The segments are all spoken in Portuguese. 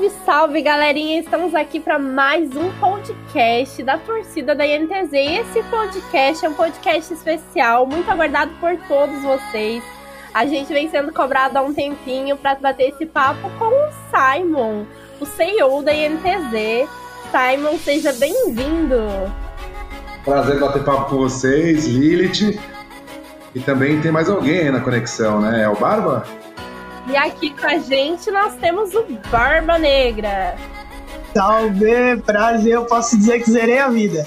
Salve, salve, galerinha! Estamos aqui para mais um podcast da torcida da INTZ. E esse podcast é um podcast especial, muito aguardado por todos vocês. A gente vem sendo cobrado há um tempinho para bater esse papo com o Simon, o CEO da INTZ. Simon, seja bem-vindo! Prazer bater papo com vocês, Lilith. E também tem mais alguém na conexão, né? É o Barba? E aqui com a gente nós temos o Barba Negra. Salve, prazer, eu posso dizer que zerei a vida.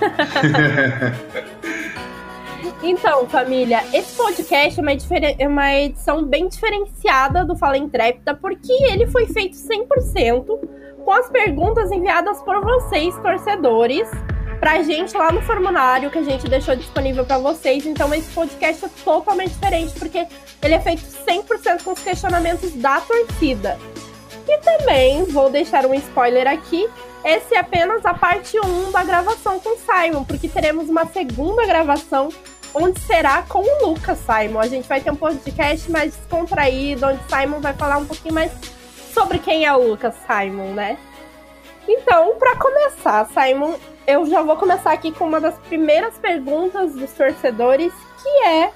então, família, esse podcast é uma, é uma edição bem diferenciada do Fala Intrépida, porque ele foi feito 100% com as perguntas enviadas por vocês, torcedores, pra gente lá no formulário que a gente deixou disponível para vocês. Então esse podcast é totalmente diferente, porque ele é feito 100% com os questionamentos da torcida. E também vou deixar um spoiler aqui. Esse é apenas a parte 1 da gravação com o Simon, porque teremos uma segunda gravação onde será com o Lucas Simon. A gente vai ter um podcast mais descontraído, onde Simon vai falar um pouquinho mais sobre quem é o Lucas Simon, né? Então, para começar, Simon, eu já vou começar aqui com uma das primeiras perguntas dos torcedores, que é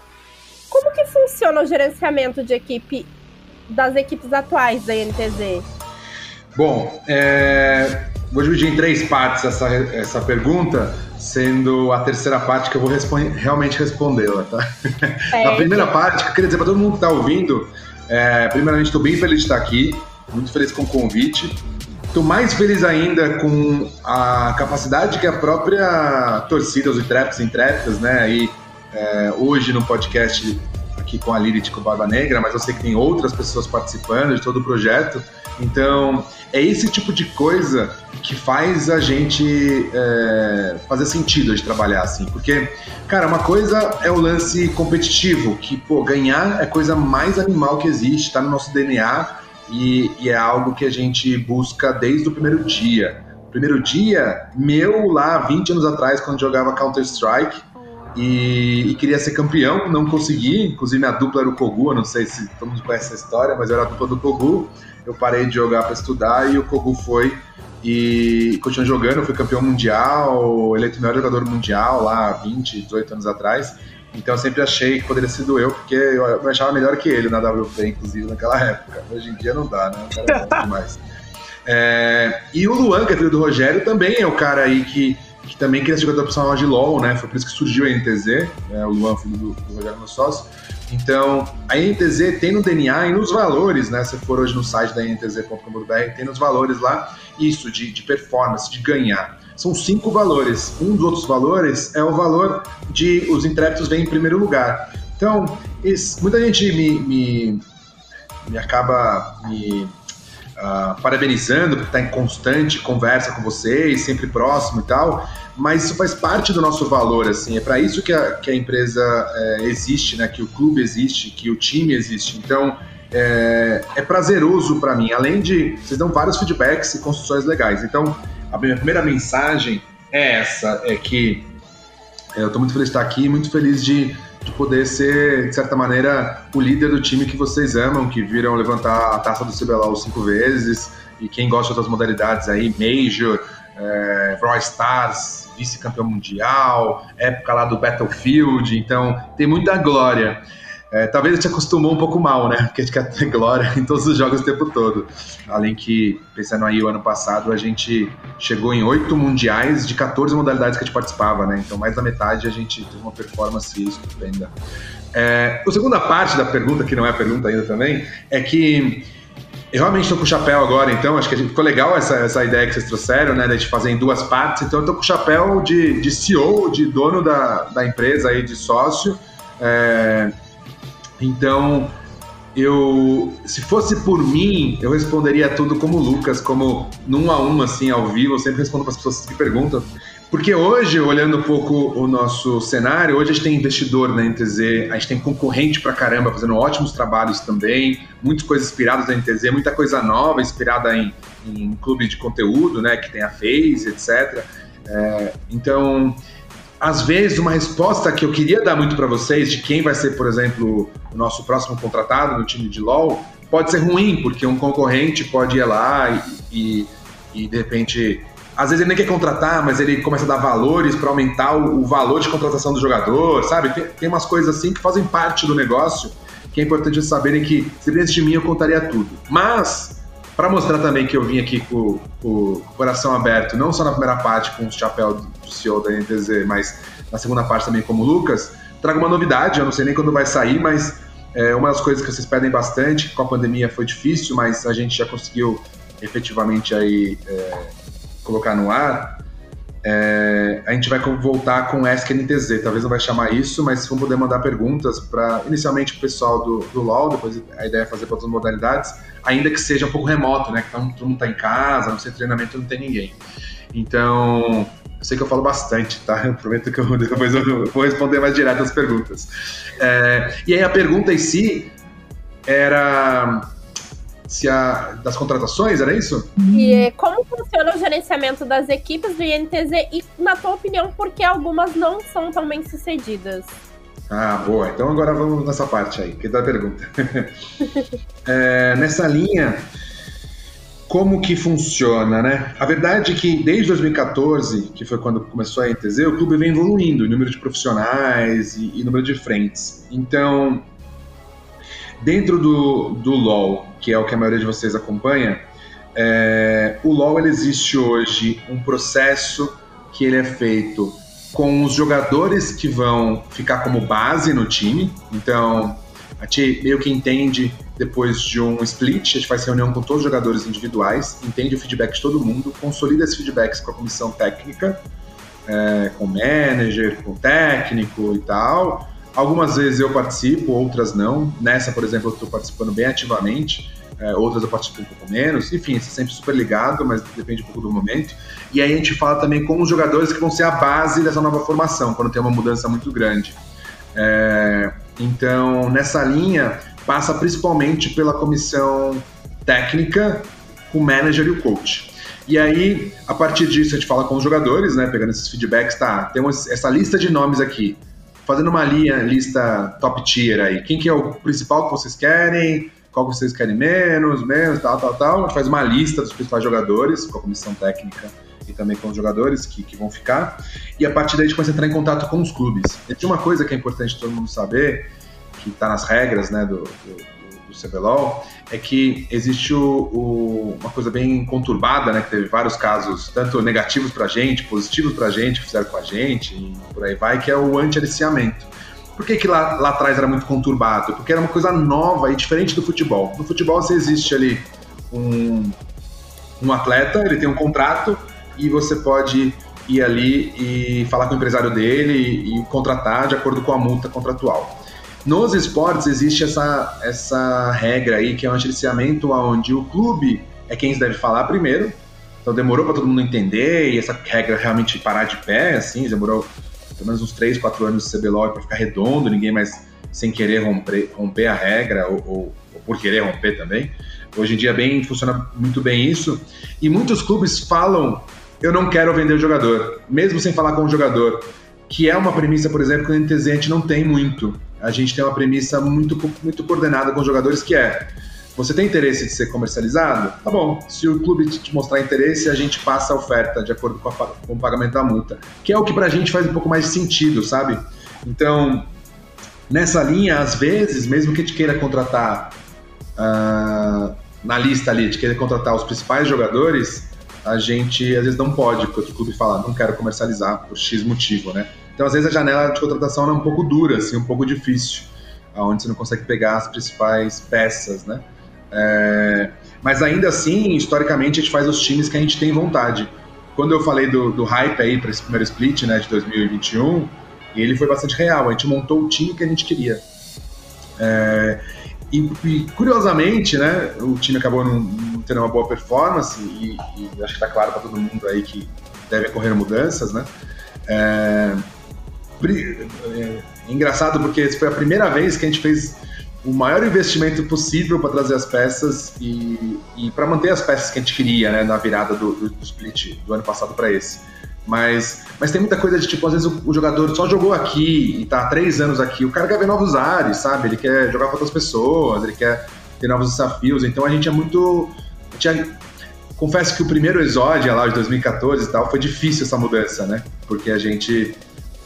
como que funciona o gerenciamento de equipe das equipes atuais da NTZ? Bom, é, vou dividir em três partes essa, essa pergunta, sendo a terceira parte que eu vou realmente respondê-la, tá? É, Na primeira parte, que eu queria dizer para todo mundo que está ouvindo, é, primeiramente estou bem feliz de estar aqui, muito feliz com o convite. Estou mais feliz ainda com a capacidade que a própria torcida, os intrépidos e intrépidas, né, aí, é, hoje no podcast aqui com a Lilith com Barba Negra, mas eu sei que tem outras pessoas participando de todo o projeto. Então, é esse tipo de coisa que faz a gente é, fazer sentido de trabalhar assim. Porque, cara, uma coisa é o lance competitivo, que, pô, ganhar é coisa mais animal que existe, tá no nosso DNA e, e, é algo que a gente busca desde o primeiro dia. Primeiro dia, meu lá 20 anos atrás, quando jogava Counter-Strike e, e, queria ser campeão, não consegui. Inclusive, minha dupla era o Kogu. Eu não sei se todo mundo conhece essa história, mas eu era a dupla do Kogu. Eu parei de jogar para estudar e o Kogu foi e continuou jogando. Fui campeão mundial, eleito melhor jogador mundial lá 20, 18 anos atrás. Então eu sempre achei que poderia ser do eu, porque eu me achava melhor que ele na WP, inclusive, naquela época. Hoje em dia não dá, né? O cara é demais. É, e o Luan, que é filho do Rogério, também é o cara aí que, que também queria ser jogador profissional de LoL, né? Foi por isso que surgiu a NTZ, né? o Luan, filho do, do Rogério, meu sócio. Então, a NTZ tem no DNA e nos valores, né? Se for hoje no site da ntz.com.br, tem nos valores lá isso de, de performance, de ganhar são cinco valores. Um dos outros valores é o valor de os intrépidos vêm em primeiro lugar. Então, esse, muita gente me, me, me acaba me uh, parabenizando por estar em constante conversa com vocês, sempre próximo e tal, mas isso faz parte do nosso valor, assim, é para isso que a, que a empresa é, existe, né, que o clube existe, que o time existe. Então, é, é prazeroso para mim, além de vocês dão vários feedbacks e construções legais. Então, a minha primeira mensagem é essa, é que é, eu estou muito feliz de estar aqui, muito feliz de, de poder ser, de certa maneira, o líder do time que vocês amam, que viram levantar a taça do CBLOL cinco vezes, e quem gosta das modalidades aí, Major, é, Brawl Stars, vice-campeão mundial, época lá do Battlefield, então tem muita glória. É, talvez a gente acostumou um pouco mal, né? Porque a gente quer ter glória em todos os jogos o tempo todo. Além que, pensando aí, o ano passado a gente chegou em oito mundiais de 14 modalidades que a gente participava, né? Então, mais da metade a gente teve uma performance estupenda. É, a segunda parte da pergunta, que não é pergunta ainda também, é que eu realmente estou com o chapéu agora, então acho que ficou legal essa, essa ideia que vocês trouxeram, né, de fazer em duas partes. Então eu estou com o chapéu de, de CEO, de dono da, da empresa aí, de sócio. É, então, eu, se fosse por mim, eu responderia tudo como Lucas, como num a um, assim, ao vivo. Eu sempre respondo para as pessoas que perguntam. Porque hoje, olhando um pouco o nosso cenário, hoje a gente tem investidor na NTZ, a gente tem concorrente pra caramba, fazendo ótimos trabalhos também, muitas coisas inspiradas na NTZ, muita coisa nova inspirada em, em clube de conteúdo, né, que tem a Phase, etc. É, então, às vezes, uma resposta que eu queria dar muito para vocês de quem vai ser, por exemplo, o nosso próximo contratado no time de LoL, pode ser ruim, porque um concorrente pode ir lá e, e, e de repente às vezes ele nem quer contratar, mas ele começa a dar valores para aumentar o, valor de contratação do jogador, sabe? Tem, tem, umas coisas assim que fazem parte do negócio que é importante saberem que se dependesse de mim eu contaria tudo. Mas, para mostrar também que eu vim aqui com, com, o coração aberto, não só na primeira parte com o chapéu do CEO da NTZ, mas na segunda parte também como Lucas, trago uma novidade, eu não sei nem quando vai sair, mas é uma das coisas que vocês pedem bastante, com a pandemia foi difícil, mas a gente já conseguiu efetivamente aí é, colocar no ar, é, a gente vai voltar com Ask NTZ. Talvez não vai chamar isso, mas vão poder mandar perguntas para inicialmente o pessoal do, do LoL, depois a ideia é fazer para outras modalidades, ainda que seja um pouco remoto, né? Que todo mundo está em casa, não sei treinamento, não tem ninguém. Então, eu sei que eu falo bastante, tá? Eu prometo que eu, depois eu vou responder mais direto as perguntas. É, e aí a pergunta em si era se a, das contratações, era isso? E como funciona o gerenciamento das equipes do INTZ e, na tua opinião, por que algumas não são tão bem sucedidas? Ah, boa. Então agora vamos nessa parte aí, que da pergunta. é, nessa linha, como que funciona, né? A verdade é que desde 2014, que foi quando começou a INTZ, o clube vem evoluindo em número de profissionais e, e número de frentes. Então, Dentro do, do LoL, que é o que a maioria de vocês acompanha, é, o LoL existe hoje um processo que ele é feito com os jogadores que vão ficar como base no time. Então, a gente meio que entende depois de um split, a gente faz reunião com todos os jogadores individuais, entende o feedback de todo mundo, consolida esses feedbacks com a comissão técnica, é, com o manager, com o técnico e tal, Algumas vezes eu participo, outras não. Nessa, por exemplo, eu estou participando bem ativamente. É, outras eu participo um pouco menos. Enfim, é sempre super ligado, mas depende um pouco do momento. E aí a gente fala também com os jogadores que vão ser a base dessa nova formação, quando tem uma mudança muito grande. É, então, nessa linha, passa principalmente pela comissão técnica, o manager e o coach. E aí, a partir disso, a gente fala com os jogadores, né? Pegando esses feedbacks, tá? Temos essa lista de nomes aqui fazendo uma linha, lista top tier aí. Quem que é o principal que vocês querem? Qual que vocês querem menos, menos, tal, tal, tal. A gente faz uma lista dos principais jogadores com a comissão técnica e também com os jogadores que, que vão ficar. E a partir daí a gente começa a entrar em contato com os clubes. E tem uma coisa que é importante todo mundo saber, que está nas regras né, do, do CBLOL, é que existe o, o, uma coisa bem conturbada, né? Que teve vários casos, tanto negativos pra gente, positivos pra gente, que fizeram com a gente, e por aí vai, que é o anti-aliciamento. Por que, que lá, lá atrás era muito conturbado? Porque era uma coisa nova e diferente do futebol. No futebol você existe ali um, um atleta, ele tem um contrato e você pode ir ali e falar com o empresário dele e, e contratar de acordo com a multa contratual. Nos esportes existe essa, essa regra aí, que é um agenciamento onde o clube é quem deve falar primeiro. Então demorou para todo mundo entender e essa regra realmente parar de pé, assim, demorou pelo menos uns 3, 4 anos de CBLOG para ficar redondo, ninguém mais sem querer romper, romper a regra ou, ou, ou, por querer romper também. Hoje em dia bem funciona muito bem isso. E muitos clubes falam, eu não quero vender o jogador, mesmo sem falar com o jogador, que é uma premissa, por exemplo, que o NTZ a gente não tem muito a gente tem uma premissa muito, muito coordenada com os jogadores que é você tem interesse de ser comercializado? Tá bom. Se o clube te mostrar interesse, a gente passa a oferta de acordo com, a, com o pagamento da multa. Que é o que pra gente faz um pouco mais de sentido, sabe? Então, nessa linha, às vezes, mesmo que a gente queira contratar uh, na lista ali, de querer contratar os principais jogadores, a gente às vezes não pode, porque o clube fala, não quero comercializar por X motivo, né? Então, às vezes, a janela de contratação é um pouco dura, assim, um pouco difícil, onde você não consegue pegar as principais peças, né? É, mas ainda assim, historicamente, a gente faz os times que a gente tem vontade. Quando eu falei do, do hype aí para esse primeiro split, né, de 2021, ele foi bastante real. A gente montou o time que a gente queria. É, e, e, curiosamente, né, o time acabou não, não tendo uma boa performance e, e acho que está claro para todo mundo aí que deve ocorrer mudanças, né? É, é engraçado porque foi a primeira vez que a gente fez o maior investimento possível para trazer as peças e, e para manter as peças que a gente queria, né, na virada do, do split do ano passado para esse. Mas, mas tem muita coisa de tipo, às vezes o, o, jogador só jogou aqui e tá há três anos aqui. O cara quer ver novos ares, sabe? Ele quer jogar com outras pessoas, ele quer ter novos desafios. Então a gente é muito. Tinha, confesso que o primeiro Exódia lá de 2014 e tal foi difícil essa mudança, né? Porque a gente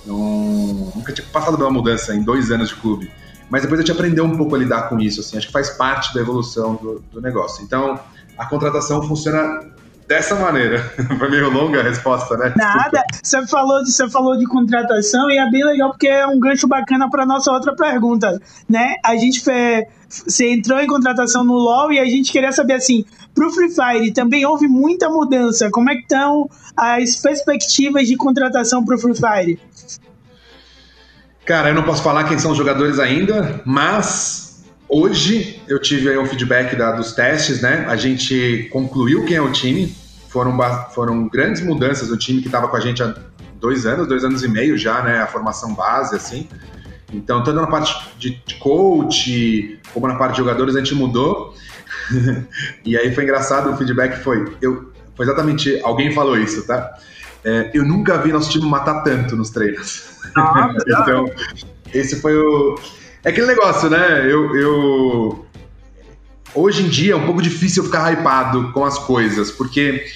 não, nunca tinha passado pela mudança em dois anos de clube. Mas depois a gente aprendeu um pouco a lidar com isso, assim, acho que faz parte da evolução do, do negócio. Então, a contratação funciona dessa maneira. Foi meio longa a resposta, né? Nada. Você falou, de, você falou de contratação e é bem legal porque é um gancho bacana para nossa outra pergunta, né? A gente fez, você entrou em contratação no LoL e a gente queria saber assim, para o Free Fire também houve muita mudança. Como é que estão as perspectivas de contratação para o Free Fire? Cara, eu não posso falar quem são os jogadores ainda, mas hoje eu tive aí um feedback da, dos testes, né? A gente concluiu quem é o time. Foram, foram grandes mudanças do time que estava com a gente há dois anos, dois anos e meio já, né? A formação base, assim. Então, tanto na parte de coach, como na parte de jogadores, a gente mudou. e aí foi engraçado, o feedback foi, eu, foi exatamente, alguém falou isso, tá? É, eu nunca vi nosso time matar tanto nos treinos. Ah, então, esse foi o. É aquele negócio, né? Eu, eu. Hoje em dia é um pouco difícil ficar hypado com as coisas, porque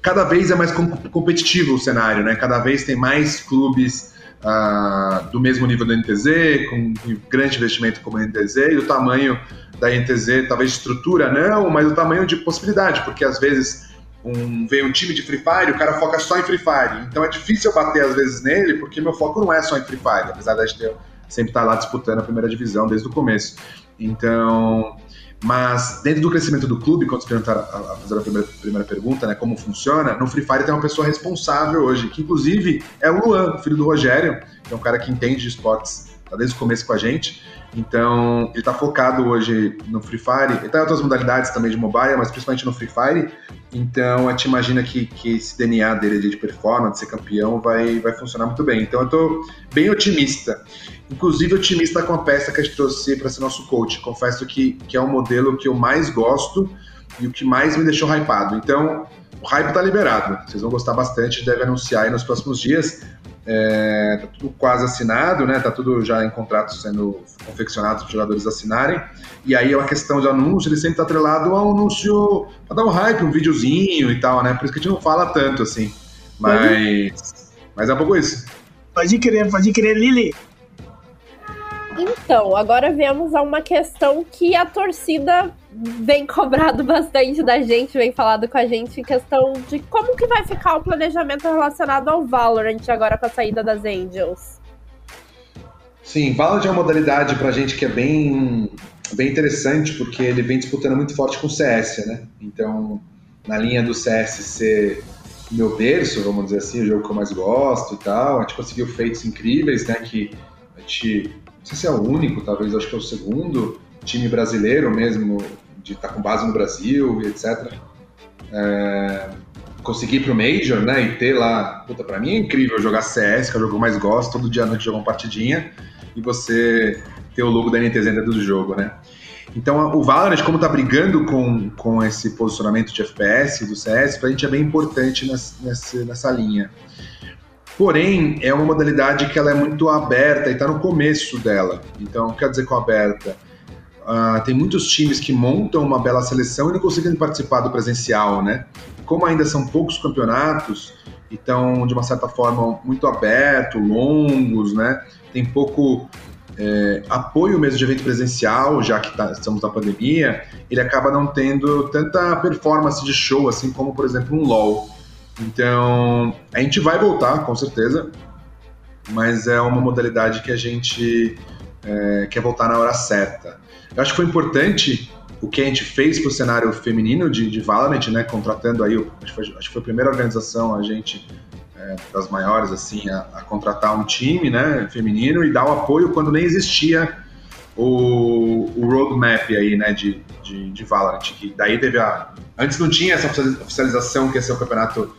cada vez é mais competitivo o cenário, né? Cada vez tem mais clubes uh, do mesmo nível da NTZ, com grande investimento como a NTZ, e o tamanho da NTZ, talvez estrutura não, mas o tamanho de possibilidade, porque às vezes um, vem um time de Free Fire, o cara foca só em Free Fire. Então é difícil eu bater às vezes nele, porque meu foco não é só em Free Fire, apesar de ter, sempre estar lá disputando a primeira divisão desde o começo. Então, mas dentro do crescimento do clube, quando perguntaram a, fazer a primeira, primeira pergunta, né, como funciona, no Free Fire tem uma pessoa responsável hoje, que inclusive é o Luan, filho do Rogério, que é um cara que entende de esportes tá desde o começo com a gente. Então, ele está focado hoje no Free Fire, ele tá em outras modalidades também de mobile, mas principalmente no Free Fire. Então, a gente imagina que, que esse DNA dele de performance, ser campeão, vai, vai funcionar muito bem. Então, eu estou bem otimista. Inclusive, otimista com a peça que a gente trouxe para ser nosso coach. Confesso que, que é um modelo que eu mais gosto e o que mais me deixou hypado. Então, o hype está liberado. Vocês vão gostar bastante, deve anunciar aí nos próximos dias. É, tá tudo quase assinado, né? Tá tudo já em contratos sendo confeccionados para os jogadores assinarem. E aí é uma questão de anúncio, ele sempre tá atrelado ao anúncio para dar um hype, um videozinho e tal, né? Por isso que a gente não fala tanto assim. Mas, mas é um pouco isso. Pode crer, pode crer, Lili. Então, agora vemos a uma questão que a torcida vem cobrado bastante da gente, vem falado com a gente, questão de como que vai ficar o planejamento relacionado ao Valorant agora com a saída das Angels. Sim, Valorant é uma modalidade pra gente que é bem, bem interessante, porque ele vem disputando muito forte com o CS, né? Então, na linha do CS ser meu berço, vamos dizer assim, o jogo que eu mais gosto e tal, a gente conseguiu feitos incríveis, né? Que a gente, não sei se é o único, talvez acho que é o segundo time brasileiro mesmo, de estar tá com base no Brasil e etc. É, conseguir ir pro Major, né, e ter lá, puta, pra mim é incrível jogar CS, que é o jogo que eu mais gosto, todo dia à noite jogar uma partidinha, e você ter o logo da NTZ dentro do jogo, né. Então, o Valorant, como tá brigando com, com esse posicionamento de FPS do CS, pra gente é bem importante nessa, nessa linha. Porém, é uma modalidade que ela é muito aberta e está no começo dela. Então, quer dizer com aberta? Uh, tem muitos times que montam uma bela seleção e não conseguem participar do presencial, né? Como ainda são poucos campeonatos, então, de uma certa forma, muito aberto, longos, né? Tem pouco é, apoio mesmo de evento presencial, já que tá, estamos na pandemia, ele acaba não tendo tanta performance de show, assim como, por exemplo, um LoL. Então, a gente vai voltar, com certeza, mas é uma modalidade que a gente é, quer voltar na hora certa. Eu acho que foi importante o que a gente fez para o cenário feminino de, de Valorant, né? Contratando aí, acho que, foi, acho que foi a primeira organização, a gente, é, das maiores, assim, a, a, contratar um time, né? Feminino e dar o apoio quando nem existia o, o roadmap aí, né? De, de, de Valorant. Que daí teve a. Antes não tinha essa oficialização que ia ser o campeonato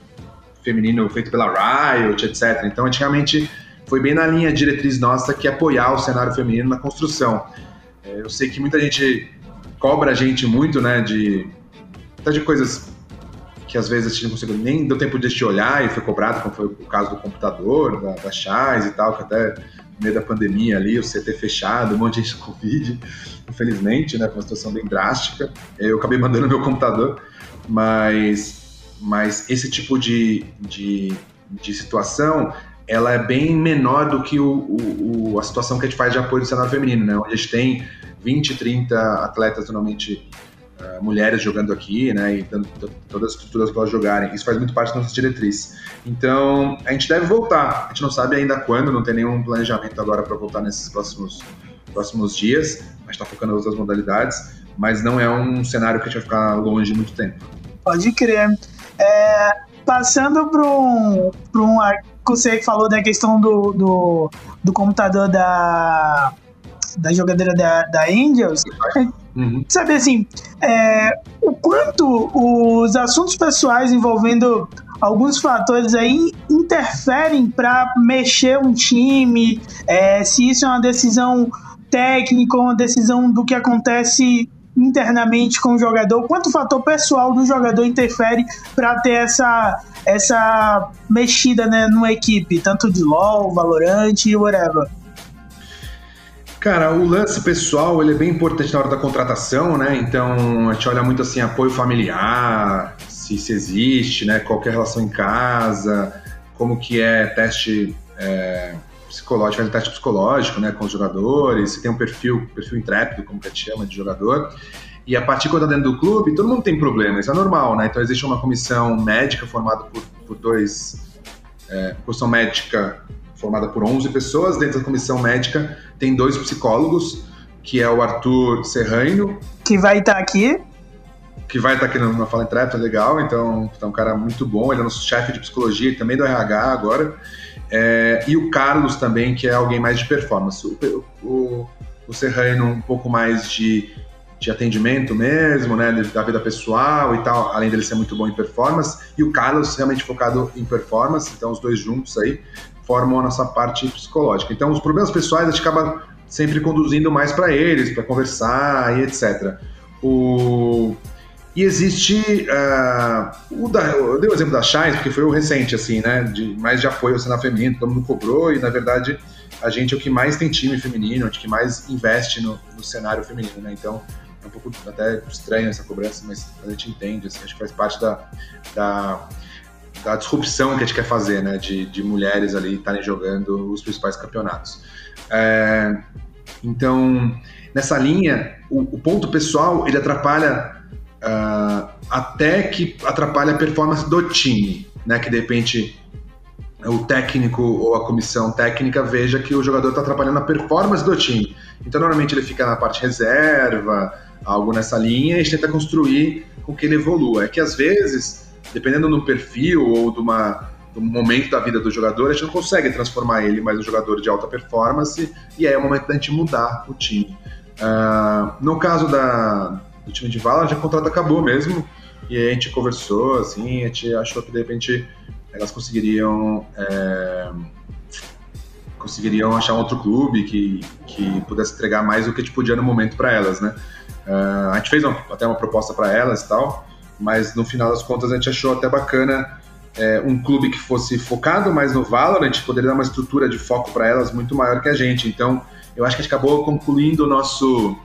feminino feito pela Riot, etc. Então, antigamente foi bem na linha diretriz nossa que é apoiar o cenário feminino na construção. É, eu sei que muita gente cobra a gente muito, né, de, de coisas que às vezes a gente não nem deu tempo de te olhar e foi cobrado, como foi o caso do computador, da, da Chaz e tal, que até no meio da pandemia ali, o CT fechado, um monte de gente com Covid, infelizmente, né, foi uma situação bem drástica. Eu acabei mandando meu computador, mas, mas esse tipo de, de, de situação ela é bem menor do que o, o, a situação que a gente faz de apoio do cenário feminino, né? Onde a gente tem 20, 30 atletas normalmente uh, mulheres jogando aqui, né? E dando todas as estruturas para elas jogarem. Isso faz muito parte da nossa diretriz. Então, a gente deve voltar. A gente não sabe ainda quando, não tem nenhum planejamento agora para voltar nesses próximos, próximos dias. A gente está focando nas outras modalidades, mas não é um cenário que a gente vai ficar longe muito tempo. Pode crer. É, passando para um, um você falou da questão do, do, do computador da, da jogadora da, da Angels. Uhum. Saber assim, é, o quanto os assuntos pessoais envolvendo alguns fatores aí interferem para mexer um time, é, se isso é uma decisão técnica, uma decisão do que acontece internamente com o jogador, quanto o fator pessoal do jogador interfere para ter essa, essa mexida né, numa equipe, tanto de LoL, Valorant e whatever. Cara, o lance pessoal ele é bem importante na hora da contratação, né? Então a gente olha muito assim apoio familiar, se, se existe, né? Qualquer relação em casa, como que é teste é, psicológico, faz um teste psicológico, né, com os jogadores, se tem um perfil, perfil intrépido, como que a gente chama de jogador. E a partir quando tá dentro do clube, todo mundo tem problema, isso é normal, né? Então existe uma comissão médica formada por, por dois, é, comissão médica formada por 11 pessoas, dentro da comissão médica tem dois psicólogos, que é o Arthur Serraino. Que vai estar tá aqui. Que vai estar tá aqui no, na Fala Intrépida, legal, então é um cara muito bom, ele é nosso chefe de psicologia e também do RH agora. É, e o Carlos também, que é alguém mais de performance. O, o, o Serrano um pouco mais de, de atendimento mesmo, né, da vida pessoal e tal, além dele ser muito bom em performance. E o Carlos realmente focado em performance, então os dois juntos aí formam a nossa parte psicológica. Então os problemas pessoais a gente acaba sempre conduzindo mais para eles, para conversar e etc. O, e existe. Uh, o da, eu dei o exemplo da Shines, porque foi o recente, assim, né? De, mais de apoio ao cenário feminino, todo mundo cobrou, e na verdade a gente é o que mais tem time feminino, a gente que mais investe no, no cenário feminino, né? Então é um pouco até estranho essa cobrança, mas a gente entende, assim, acho que faz parte da, da, da disrupção que a gente quer fazer, né? De, de mulheres ali estarem jogando os principais campeonatos. É, então, nessa linha, o, o ponto pessoal ele atrapalha uh, até que atrapalha a performance do time, né? Que de repente o técnico ou a comissão técnica veja que o jogador está atrapalhando a performance do time. Então, normalmente ele fica na parte reserva, algo nessa linha, e a gente tenta construir com que ele evolua. É que às vezes, dependendo do perfil ou de uma, do momento da vida do jogador, a gente não consegue transformar ele mais um jogador de alta performance, e aí é o momento da gente mudar o time. Uh, no caso da, do time de Vala, já o contrato acabou mesmo. E a gente conversou, assim, a gente achou que de repente elas conseguiriam. É, conseguiriam achar um outro clube que, que pudesse entregar mais do que a gente podia no momento para elas, né? Uh, a gente fez até uma proposta para elas e tal, mas no final das contas a gente achou até bacana é, um clube que fosse focado mais no Valorant, poderia dar uma estrutura de foco para elas muito maior que a gente. Então, eu acho que a gente acabou concluindo o nosso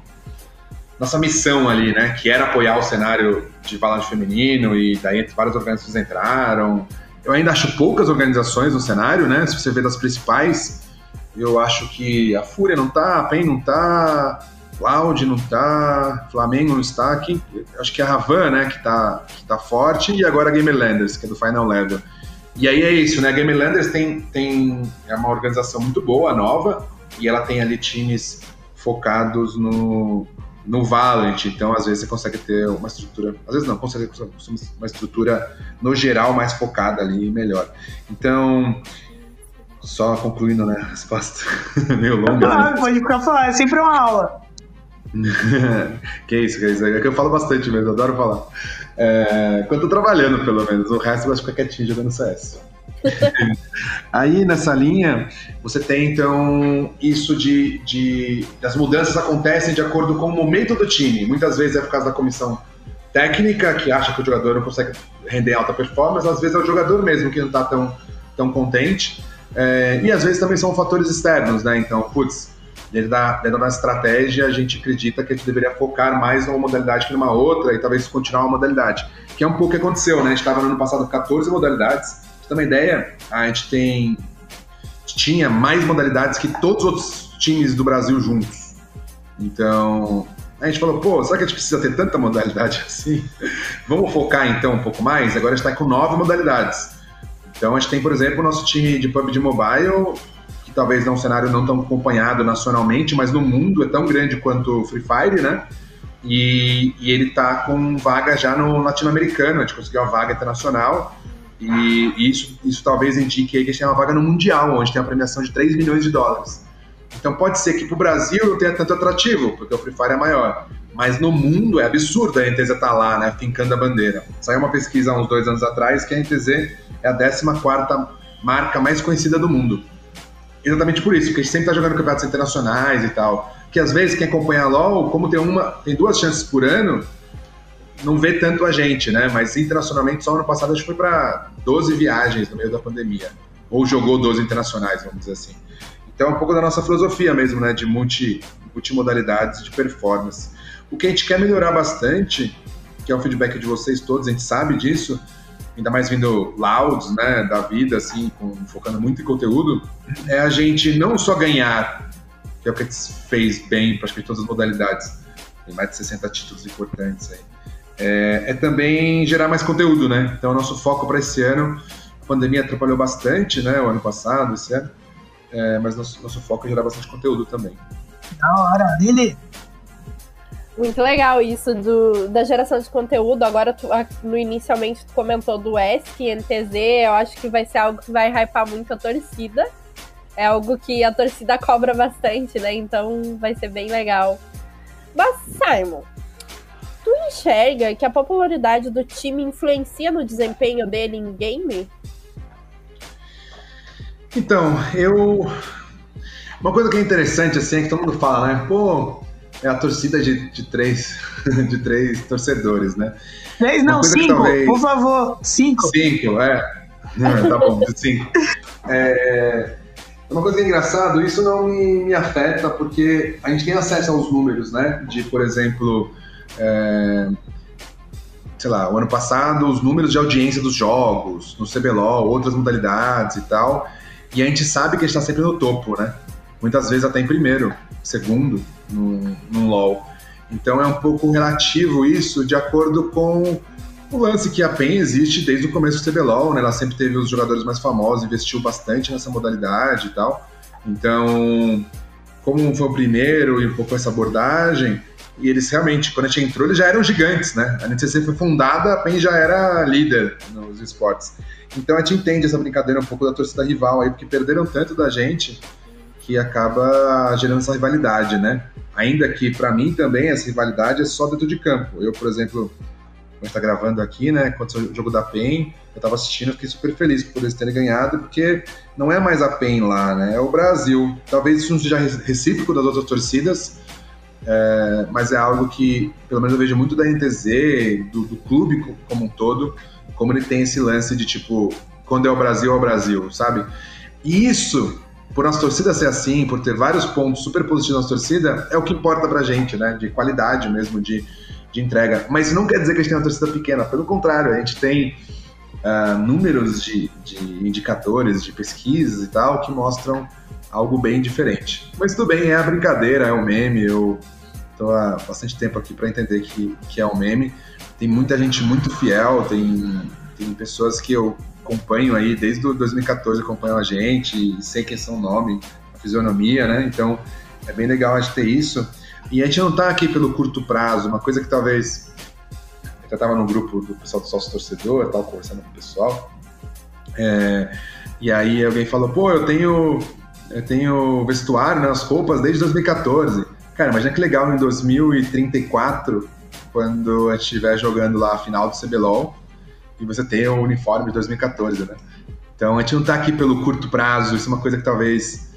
nossa missão ali, né? Que era apoiar o cenário de Valorant feminino e daí várias organizações entraram. Eu ainda acho poucas organizações no cenário, né? Se você vê das principais, eu acho que a Fúria não tá, a PEN não tá, Cloud não tá, Flamengo não está, aqui, acho que a Ravan, né, que tá, que tá forte, e agora a Gamerlanders, que é do Final Level. E aí é isso, né? A Gamerlanders tem, tem é uma organização muito boa, nova, e ela tem ali times focados no, no Valorant, então às vezes você consegue ter uma estrutura, às vezes não, consegue ter uma estrutura no geral mais focada ali e melhor. Então, só concluindo né, a resposta meio longa. Ah, né? pode ficar falando, é sempre uma aula. que isso, que isso, é que eu falo bastante mesmo, adoro falar. É, quando tô trabalhando, pelo menos, o resto eu gosto de ficar quietinho jogando CS. Aí nessa linha, você tem então isso de, de. As mudanças acontecem de acordo com o momento do time. Muitas vezes é por causa da comissão técnica, que acha que o jogador não consegue render alta performance, às vezes é o jogador mesmo que não está tão, tão contente. É, e às vezes também são fatores externos, né? Então, putz, dentro da, dentro da estratégia, a gente acredita que a gente deveria focar mais numa modalidade que numa outra e talvez continuar uma modalidade. Que é um pouco o que aconteceu, né? A gente estava no ano passado com 14 modalidades. Pra ter uma ideia, a gente tem tinha mais modalidades que todos os outros times do Brasil juntos. Então, a gente falou, pô, será que a gente precisa ter tanta modalidade assim? Vamos focar então um pouco mais? Agora a gente está com nove modalidades. Então a gente tem, por exemplo, o nosso time de PUBG Mobile, que talvez não é um cenário não tão acompanhado nacionalmente, mas no mundo é tão grande quanto o Free Fire, né? E, e ele tá com vaga já no latino-americano, a gente conseguiu a vaga internacional. E isso, isso talvez indique que a gente tem uma vaga no Mundial, onde tem a premiação de 3 milhões de dólares. Então pode ser que para o Brasil não tenha tanto atrativo, porque o Free Fire é maior. Mas no mundo é absurdo a NTZ estar tá lá, né, fincando a bandeira. Saiu uma pesquisa há uns dois anos atrás que a NTZ é a 14 marca mais conhecida do mundo. Exatamente por isso, porque a gente sempre está jogando campeonatos internacionais e tal. Que às vezes quem acompanha a LoL, como tem uma, tem duas chances por ano, não vê tanto a gente, né? Mas internacionalmente, só ano passado a gente foi para 12 viagens no meio da pandemia. Ou jogou 12 internacionais, vamos dizer assim. Então é um pouco da nossa filosofia mesmo, né? De multi, multimodalidades de performance. O que a gente quer melhorar bastante, que é o feedback de vocês todos, a gente sabe disso, ainda mais vindo louds, né, da vida, assim, com, focando muito em conteúdo, é a gente não só ganhar, que é o que a gente fez bem praticamente todas as modalidades, tem mais de 60 títulos importantes aí, é, é também gerar mais conteúdo, né? Então, o nosso foco para esse ano, a pandemia atrapalhou bastante, né, o ano passado, esse ano, é, mas nosso, nosso foco é gerar bastante conteúdo também. Da hora, Lili! Muito legal isso do, da geração de conteúdo. Agora, tu, no inicialmente, tu comentou do ESC e NTZ. Eu acho que vai ser algo que vai hypar muito a torcida. É algo que a torcida cobra bastante, né? Então vai ser bem legal. Mas, Simon, tu enxerga que a popularidade do time influencia no desempenho dele em game? Então, eu. Uma coisa que é interessante, assim, é que todo mundo fala, né? Pô, é a torcida de, de três de três torcedores, né? Três não, cinco, talvez... por favor, cinco. Cinco, é. é tá bom, cinco. É... Uma coisa que é engraçado, isso não me, me, afeta porque a gente tem acesso aos números, né? De, por exemplo, é... sei lá, o ano passado, os números de audiência dos jogos, no CBLOL, outras modalidades e tal. E a gente sabe que a gente está sempre no topo, né? Muitas vezes até em primeiro, segundo no, no LoL. Então é um pouco relativo isso de acordo com o lance que a PEN existe desde o começo do CBLOL, né? Ela sempre teve os jogadores mais famosos, investiu bastante nessa modalidade e tal. Então, como foi o primeiro e um pouco essa abordagem, e eles realmente, quando a gente entrou, eles já eram gigantes, né? A NCC foi fundada, a PEN já era líder nos esportes. Então a gente entende essa brincadeira um pouco da torcida rival aí, porque perderam tanto da gente que acaba gerando essa rivalidade, né? Ainda que para mim também essa rivalidade é só dentro de campo. Eu, por exemplo, a gente tá gravando aqui, né? Quando o jogo da PEN, eu tava assistindo, fiquei super feliz por eles terem ganhado, porque não é mais a PEN lá, né? É o Brasil. Talvez isso não seja recíproco das outras torcidas, é, mas é algo que, pelo menos eu vejo muito da NTZ, do, do clube como um todo, como ele tem esse lance de tipo, quando é o Brasil, é o Brasil, sabe? E isso por nossa torcida ser assim, por ter vários pontos super positivos na torcida, é o que importa pra gente, né? De qualidade mesmo, de, de entrega. Mas não quer dizer que a gente tem uma torcida pequena, pelo contrário, a gente tem uh, números de, de indicadores, de pesquisas e tal, que mostram algo bem diferente. Mas tudo bem, é a brincadeira, é o um meme, eu tô há bastante tempo aqui para entender que, que é um meme. Tem muita gente muito fiel, tem, tem pessoas que eu acompanho aí desde 2014, acompanham a gente, sei quem são o nome, a fisionomia, né? Então é bem legal a gente ter isso. E a gente não tá aqui pelo curto prazo, uma coisa que talvez. Eu estava no grupo do pessoal do sócio torcedor, estava conversando com o pessoal. É, e aí alguém falou, pô, eu tenho, eu tenho vestuário né, roupas desde 2014. Cara, imagina que legal em 2034, quando a gente estiver jogando lá a final do CBLOL, e você tem o uniforme de 2014, né? Então a gente não está aqui pelo curto prazo, isso é uma coisa que talvez,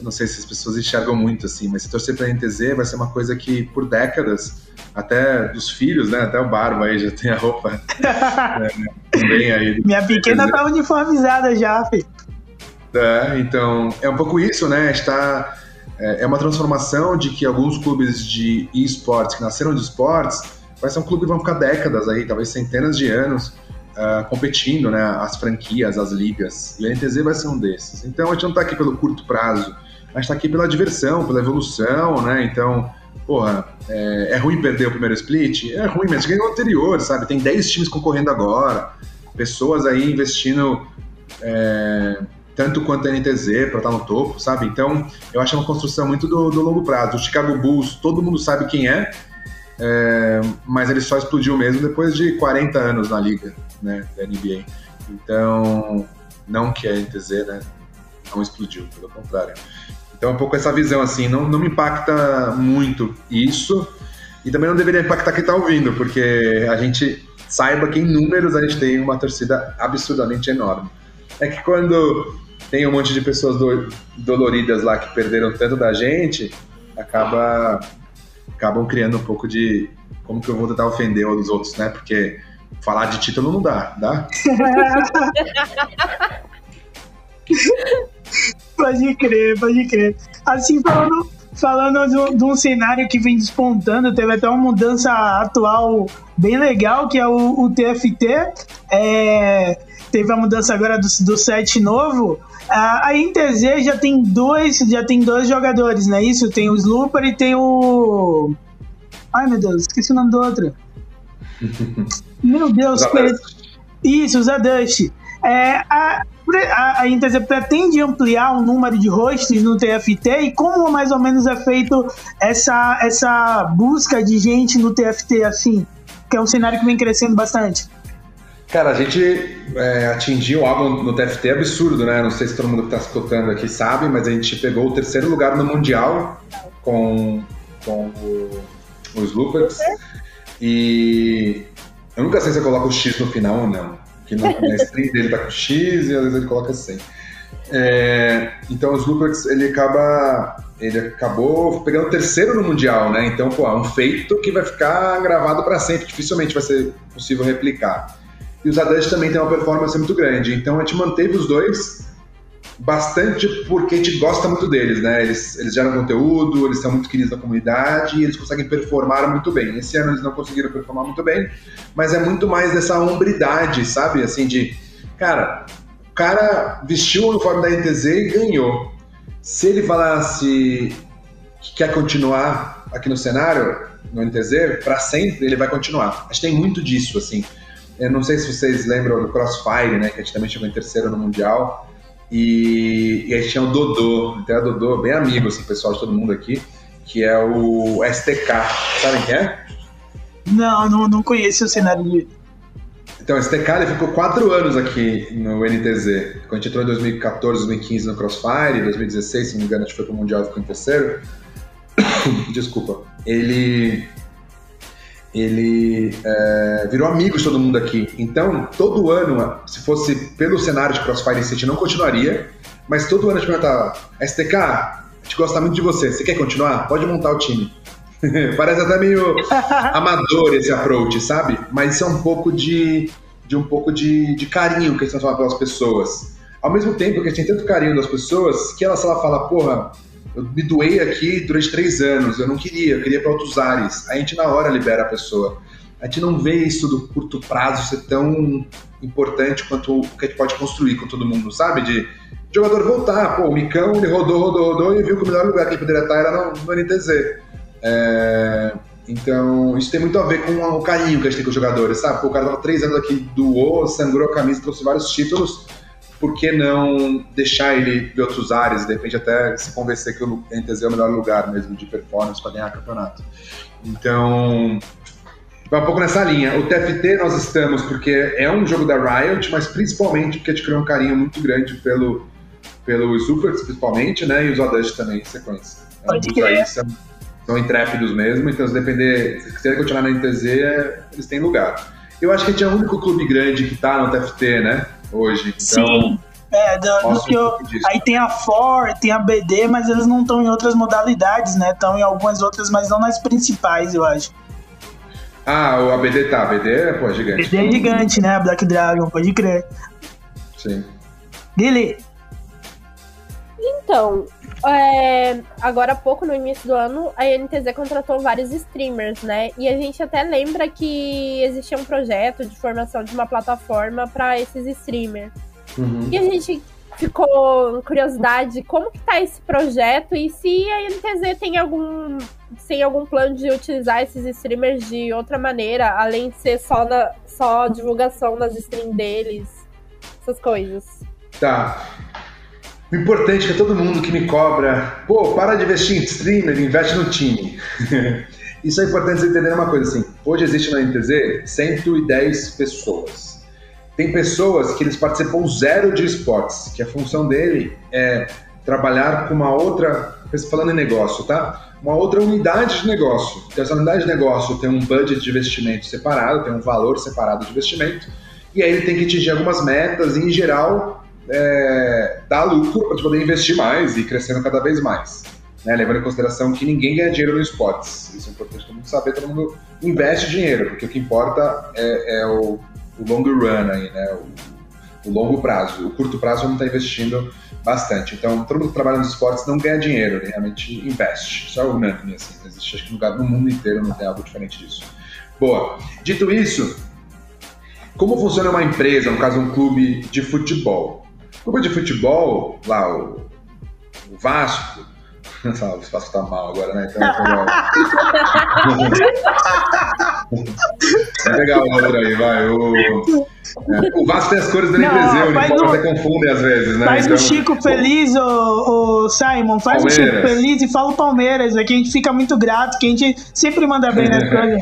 não sei se as pessoas enxergam muito assim, mas se torcer para a NTZ vai ser uma coisa que por décadas até dos filhos, né? Até o Barba aí já tem a roupa é, bem aí. Minha pequena tá uniformizada já, filho. É, então, é um pouco isso, né? Está é, é uma transformação de que alguns clubes de esportes que nasceram de esportes vai ser um clube que vão ficar décadas aí, talvez centenas de anos uh, competindo, né? As franquias, as ligas. E a NTZ vai ser um desses. Então a gente não está aqui pelo curto prazo, a gente está aqui pela diversão, pela evolução, né? Então, porra, é, é, ruim perder o primeiro split? É ruim, mas ganhou o anterior, sabe? Tem 10 times concorrendo agora, pessoas aí investindo. É, tanto quanto a NTZ para estar tá no topo, sabe? Então, eu acho uma construção muito do, do longo prazo. O Chicago Bulls, todo mundo sabe quem é, é, mas ele só explodiu mesmo depois de 40 anos na liga, né, da NBA. Então, não que a NTZ, né, não explodiu, pelo contrário. Então, um pouco essa visão, assim, não, não me impacta muito isso, e também não deveria impactar quem está ouvindo, porque a gente saiba que em números a gente tem uma torcida absurdamente enorme. É que quando tem um monte de pessoas do, doloridas lá que perderam tanto da gente, acaba acabam criando um pouco de como que eu vou tentar ofender dos outros, né? Porque falar de título não dá, dá? pode crer, pode crer. Assim, falando, falando de um cenário que vem despontando, teve até uma mudança atual bem legal, que é o, o TFT. É, teve a mudança agora do, do set novo. A, a INTZ já tem dois, já tem dois jogadores, né? Isso, tem o Slooper e tem o. Ai meu Deus, esqueci o nome do outro. meu Deus, isso, o Zadust. É, a, a, a Inter pretende ampliar o número de hosts no TFT e como mais ou menos é feito essa, essa busca de gente no TFT assim, que é um cenário que vem crescendo bastante. Cara, a gente é, atingiu algo no TFT absurdo, né? Não sei se todo mundo que está escutando aqui sabe, mas a gente pegou o terceiro lugar no Mundial com, com o, os Loopers. E eu nunca sei se eu coloco o X no final ou não. Que no, na stream dele tá com X e às vezes ele coloca 100. É, então os Loopers, ele acaba. Ele acabou pegando o terceiro no Mundial, né? Então, pô, é um feito que vai ficar gravado para sempre. Dificilmente vai ser possível replicar. E os Adash também têm uma performance muito grande. Então a gente manteve os dois bastante porque a gente gosta muito deles, né? Eles, eles geram conteúdo, eles são muito queridos na comunidade e eles conseguem performar muito bem. Esse ano eles não conseguiram performar muito bem, mas é muito mais dessa hombridade, sabe? Assim, de, cara, o cara vestiu o uniforme da NTZ e ganhou. Se ele falasse que quer continuar aqui no cenário, no NTZ, para sempre, ele vai continuar. Acho que tem muito disso, assim. Eu não sei se vocês lembram do Crossfire, né? Que a gente também chegou em terceiro no Mundial. E, e a gente tinha o Dodô, até a Dodô, bem amigo, assim, pessoal de todo mundo aqui, que é o STK. Sabem quem é? Não, não, não conheço o cenário dele. Então, o STK ele ficou quatro anos aqui no NTZ. Quando a gente entrou em 2014, 2015 no Crossfire, 2016, se não me engano, a gente foi pro Mundial e ficou em terceiro. Desculpa. Ele ele é, virou amigo de todo mundo aqui. Então, todo ano, se fosse pelo cenário de Crossfire City, não continuaria, mas todo ano a gente perguntava, STK, a gente gosta muito de você, você quer continuar? Pode montar o time. Parece até meio amador esse approach, sabe? Mas isso é um pouco de, de um pouco de, de carinho que eles estão falando pelas pessoas. Ao mesmo tempo que a gente tem tanto carinho das pessoas, que ela, se ela fala, porra, eu me doei aqui durante três anos, eu não queria, eu queria para outros ares. A gente na hora libera a pessoa. A gente não vê isso do curto prazo ser tão importante quanto o que a gente pode construir com todo mundo, sabe? De jogador voltar, pô, o Micão, ele rodou, rodou, rodou e viu que o melhor lugar que ele poderia estar era no, no NTZ. É, então, isso tem muito a ver com o carinho que a gente tem com os jogadores, sabe? Pô, o cara tava três anos aqui, doou, sangrou a camisa, trouxe vários títulos por que não deixar ele ver outros áreas, de repente até se convencer que o NTZ é o melhor lugar mesmo de performance para ganhar campeonato. Então, vai um pouco nessa linha. O TFT nós estamos porque é um jogo da Riot, mas principalmente porque a gente criou um carinho muito grande pelo, pelo Supers, principalmente, né? E os Odash também, em sequência. Pode crer. São, são intrépidos mesmo, então se depender, se quiserem continuar na NTZ, eles têm lugar. Eu acho que a gente é o único clube grande que está no TFT, né? Hoje. Então, Sim. É, do, do que eu, aí tem a For, tem a BD, mas eles não estão em outras modalidades, né? Estão em algumas outras, mas não nas principais, eu acho. Ah, o ABD tá, ABD é, pô, gigante. ABD é gigante, né? Black Dragon, pode crer. Sim. Guilherme. Então, é, agora há pouco, no início do ano, a NTZ contratou vários streamers, né? E a gente até lembra que existia um projeto de formação de uma plataforma para esses streamers. Uhum. E a gente ficou com curiosidade como que tá esse projeto e se a NTZ tem algum tem algum plano de utilizar esses streamers de outra maneira, além de ser só na só divulgação nas streams deles, essas coisas. Tá. O importante é que todo mundo que me cobra, pô, para de investir em streamer, investe no time. Isso é importante você entender uma coisa assim. Hoje existe na NTZ 110 pessoas. Tem pessoas que eles participam zero de esportes, que a função dele é trabalhar com uma outra, falando em negócio, tá? Uma outra unidade de negócio. Então, essa unidade de negócio tem um budget de investimento separado, tem um valor separado de investimento, e aí ele tem que atingir algumas metas, e em geral é, dar lucro para poder investir mais e crescendo cada vez mais. Né? Levando em consideração que ninguém ganha dinheiro no esportes. Isso é importante todo mundo saber, todo mundo investe dinheiro, porque o que importa é, é o, o long run aí, né? O, o, longo prazo. O curto prazo não está investindo bastante. Então, todo mundo que trabalha nos esportes não ganha dinheiro, ele realmente investe. Isso é unânime, assim. Existe, acho que no, no mundo inteiro não tem algo diferente disso. Boa. Dito isso, como funciona uma empresa, no caso um clube de futebol? Clube de futebol, lá o, o Vasco, o Vasco tá mal agora, né? Então, Vai pegar o outro aí, vai. O, é, o Vasco tem as cores da NTZ, o uniforme até confunde às vezes, né? Faz então, o Chico feliz, o, o Simon, faz Palmeiras. o Chico feliz e fala o Palmeiras, aqui a gente fica muito grato, que a gente sempre manda bem nas coisas.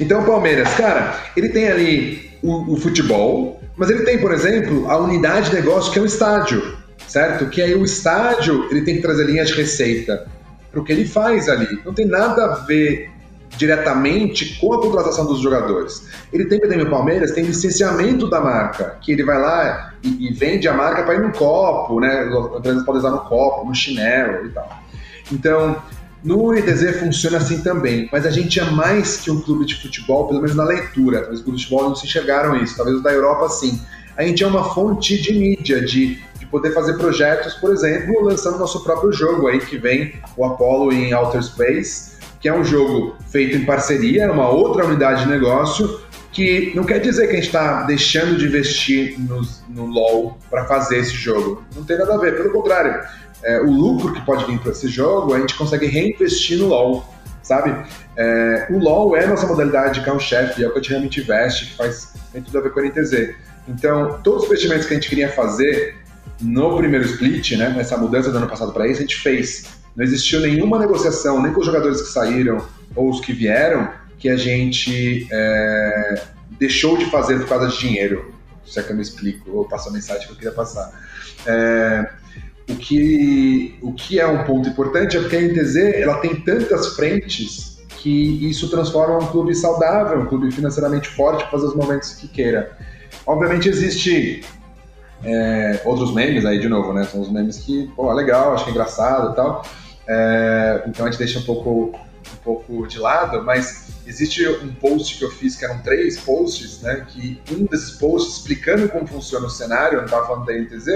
Então, o Palmeiras, cara, ele tem ali o, o futebol, mas ele tem, por exemplo, a unidade de negócio que é o estádio, certo? Que aí o estádio ele tem que trazer linha de receita para o que ele faz ali. Não tem nada a ver diretamente com a contratação dos jogadores. Ele tem, por o Palmeiras tem licenciamento da marca, que ele vai lá e, e vende a marca para ir no copo, né? As empresas podem usar no copo, no chinelo e tal. Então, no IDZ funciona assim também, mas a gente é mais que um clube de futebol, pelo menos na leitura. Os clubes de futebol não se enxergaram isso, talvez da Europa sim. A gente é uma fonte de mídia, de, de poder fazer projetos, por exemplo, lançando nosso próprio jogo aí, que vem o Apollo em Outer Space, que é um jogo feito em parceria, uma outra unidade de negócio, que não quer dizer que a gente está deixando de investir no, no LoL para fazer esse jogo. Não tem nada a ver, pelo contrário é, o lucro que pode vir para esse jogo, a gente consegue reinvestir no LoL, sabe? É, o LoL é a nossa modalidade de carro-chefe, é o que a gente realmente investe, que faz tem tudo a ver com a NTZ. Então, todos os investimentos que a gente queria fazer no primeiro split, né, nessa mudança do ano passado para isso, a gente fez. Não existiu nenhuma negociação, nem com os jogadores que saíram ou os que vieram, que a gente é, deixou de fazer por causa de dinheiro. Se é que eu me explico, ou passo a mensagem que eu queria passar. É, o que, o que é um ponto importante é porque a NTZ ela tem tantas frentes que isso transforma um clube saudável, um clube financeiramente forte para fazer os momentos que queira. Obviamente existe é, outros memes aí de novo, né? São os memes que, pô, legal, acho que é engraçado e tal. É, então a gente deixa um pouco, pouco de lado, mas existe um post que eu fiz, que eram três posts, né? Que um desses posts explicando como funciona o cenário, eu não estava falando da NTZ,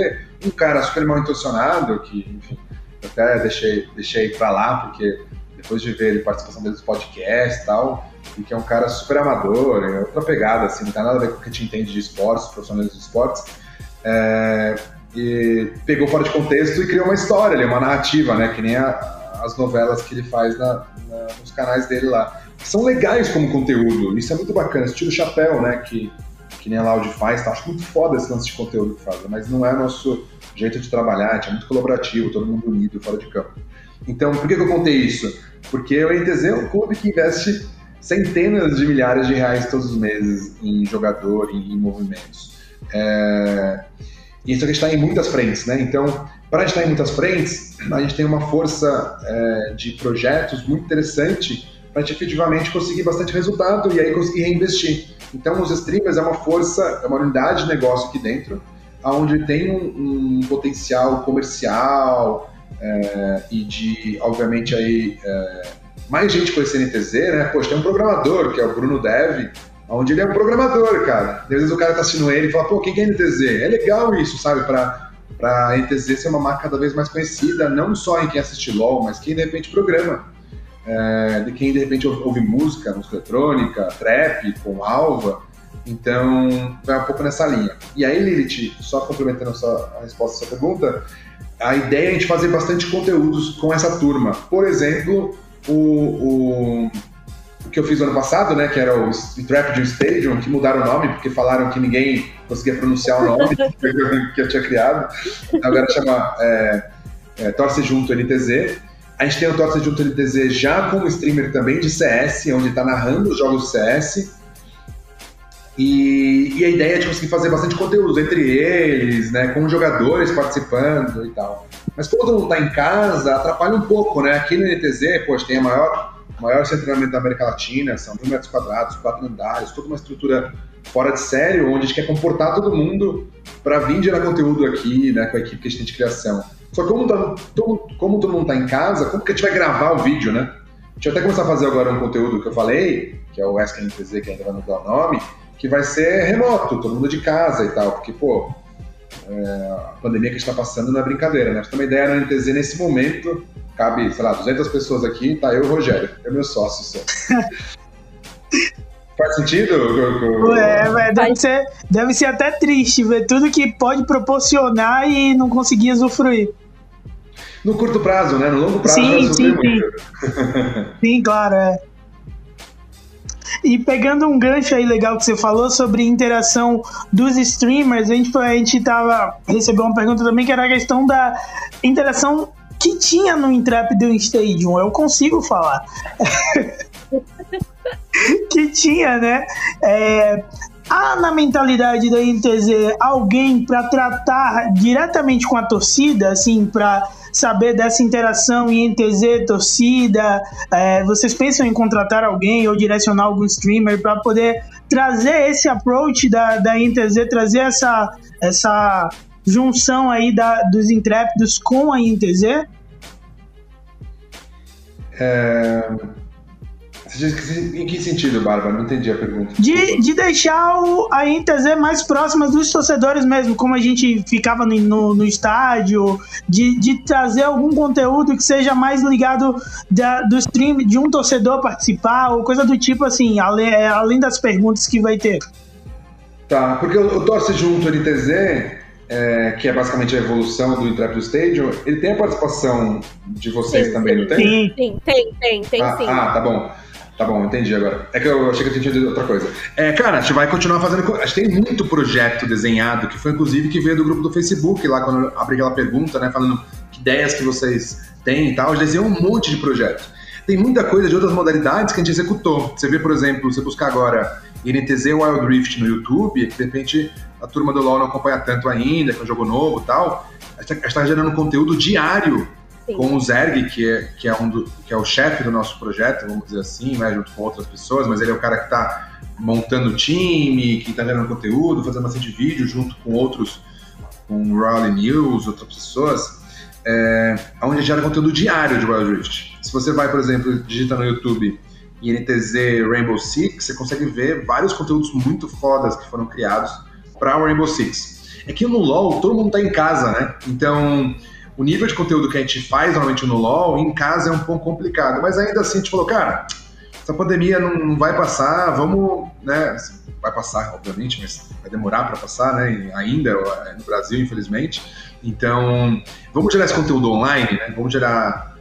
um cara super mal intencionado, que, enfim, até deixei, deixei pra lá, porque depois de ver ele participação dele dos podcasts e tal, e que é um cara super amador, é outra pegada, assim, não tem nada a ver com o que a gente entende de esportes, profissionais de esportes, é, e pegou fora de contexto e criou uma história ali, uma narrativa, né? Que nem a, as novelas que ele faz na, na, nos canais dele lá são legais como conteúdo. Isso é muito bacana. Você tira o chapéu, né? Que, que nem a Loud faz, tá? Acho muito foda esse lance de conteúdo que faz, mas não é nosso jeito de trabalhar, é muito colaborativo, todo mundo unido, fora de campo. Então, por que, que eu contei isso? Porque o NTZ é um clube que investe centenas de milhares de reais todos os meses em jogador, em, em movimentos. É... E isso aqui está em muitas frentes, né? Então, para estar em muitas frentes, a gente tem uma força é, de projetos muito interessante para a gente efetivamente conseguir bastante resultado e aí conseguir reinvestir. Então, os streamers é uma força, é uma unidade de negócio aqui dentro, onde tem um, um potencial comercial é, e de, obviamente, aí, é, mais gente conhecer NTZ, né? Poxa, tem um programador, que é o Bruno Dev, onde ele é um programador, cara. Às vezes o cara tá assistindo ele e fala, pô, quem que é NTZ? É legal isso, sabe? Pra, pra NTZ ser uma marca cada vez mais conhecida, não só em quem assiste LOL, mas quem de repente programa. É, de quem de repente ouve música, música eletrônica, trap, com alva. Então, vai um pouco nessa linha. E aí, Lilith, só complementando a, sua, a resposta à sua pergunta, a ideia é a gente fazer bastante conteúdos com essa turma. Por exemplo, o, o que eu fiz ano passado, né, que era o Trap Stadium, que mudaram o nome porque falaram que ninguém conseguia pronunciar o nome que eu tinha criado. Agora chama é, é, Torce Junto NTZ. A gente tem o Torce Junto NTZ já como streamer também de CS, onde está narrando os jogos CS. E, e, a ideia é de conseguir fazer bastante conteúdo entre eles, né, com jogadores participando e tal. Mas quando mundo está em casa, atrapalha um pouco, né? Aqui no NTZ, poxa, tem a maior, maior centramento da América Latina, são mil metros quadrados, quatro andares, toda uma estrutura fora de sério, onde a gente quer comportar todo mundo para vir gerar conteúdo aqui, né, com a equipe que a gente tem de criação. Só que como, tá, todo, como todo mundo está em casa, como que a gente vai gravar o vídeo, né? A gente vai até começar a fazer agora um conteúdo que eu falei, que é o NTZ, que ainda vai mudar o nome, que vai ser remoto, todo mundo de casa e tal, porque, pô, é, a pandemia que a gente está passando não é brincadeira, né? Pra ter uma ideia, no NTZ, nesse momento, cabe, sei lá, 200 pessoas aqui, tá eu e o Rogério, é meu sócio só. Faz sentido? É, velho, deve ser, deve ser até triste ver tudo que pode proporcionar e não conseguir usufruir. No curto prazo, né? No longo prazo sim, sim, muito. Sim. sim, claro, é. E pegando um gancho aí legal que você falou sobre interação dos streamers, a gente, a gente tava, recebeu uma pergunta também que era a questão da interação que tinha no Intrepid Stadium. Eu consigo falar. que tinha, né? É, há na mentalidade da INTZ alguém para tratar diretamente com a torcida, assim, para saber dessa interação INTZ, torcida? É, vocês pensam em contratar alguém ou direcionar algum streamer para poder trazer esse approach da, da INTZ, trazer essa, essa junção aí da, dos intrépidos com a INTZ? É, em que sentido, Bárbara? Não entendi a pergunta. De, de deixar o, a Inter mais próxima dos torcedores mesmo, como a gente ficava no, no, no, estádio, de, de trazer algum conteúdo que seja mais ligado da, do stream, de um torcedor participar, ou coisa do tipo assim, além, além das perguntas que vai ter. Tá, porque o, Torce Junto NTZ, é, que é basicamente a evolução do Intrepid Stadium, ele tem a participação de vocês sim, também, sim, não tem? Sim, sim, tem, tem, tem ah, sim. Ah, tá bom. Tá bom, entendi agora. É que eu achei que eu tinha entendido outra coisa. É, cara, a gente vai continuar fazendo. A gente tem muito projeto desenhado, que foi inclusive que veio do grupo do Facebook, lá quando eu abri aquela pergunta, né? Falando que ideias que vocês têm e tal. A gente desenhou um monte de projeto. Tem muita coisa de outras modalidades que a gente executou. Você vê, por exemplo, você buscar agora INTZ Wild Rift no YouTube, de repente a turma do LoL não acompanha tanto ainda, que é um jogo novo e tal. A gente está gerando conteúdo diário com o Zerg, que é, que é, um do, que é o chefe do nosso projeto, vamos dizer assim, né, junto com outras pessoas, mas ele é o cara que está montando o time, que está gerando conteúdo, fazendo bastante vídeo junto com outros, com o Raleigh News, outras pessoas, é, onde gera conteúdo diário de Wild Rift. Se você vai, por exemplo, digita no YouTube INTZ Rainbow Six, você consegue ver vários conteúdos muito fodas que foram criados para o Rainbow Six. É que no LoL todo mundo está em casa, né? Então o nível de conteúdo que a gente faz normalmente no LoL, em casa é um pouco complicado, mas ainda assim a gente falou, cara, essa pandemia não, vai passar, vamos, né, vai passar, obviamente, mas vai demorar para passar, né, ainda é, no Brasil, infelizmente, então vamos gerar esse conteúdo online, né, vamos gerar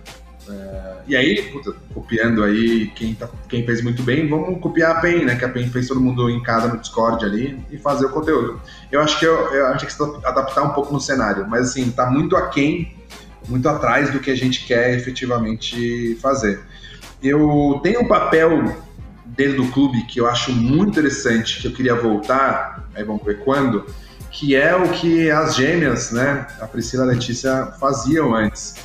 e aí, puta, copiando aí quem, tá, quem fez muito bem, vamos copiar a PEN, né? Que a PEN fez todo mundo em casa no Discord ali e fazer o conteúdo. Eu acho que eu, eu acho que adaptar um pouco no cenário, mas assim, tá muito aquém, muito atrás do que a gente quer efetivamente fazer. Eu tenho um papel dentro do clube que eu acho muito interessante, que eu queria voltar, aí vamos ver quando, que é o que as gêmeas, né, a Priscila e a Letícia faziam antes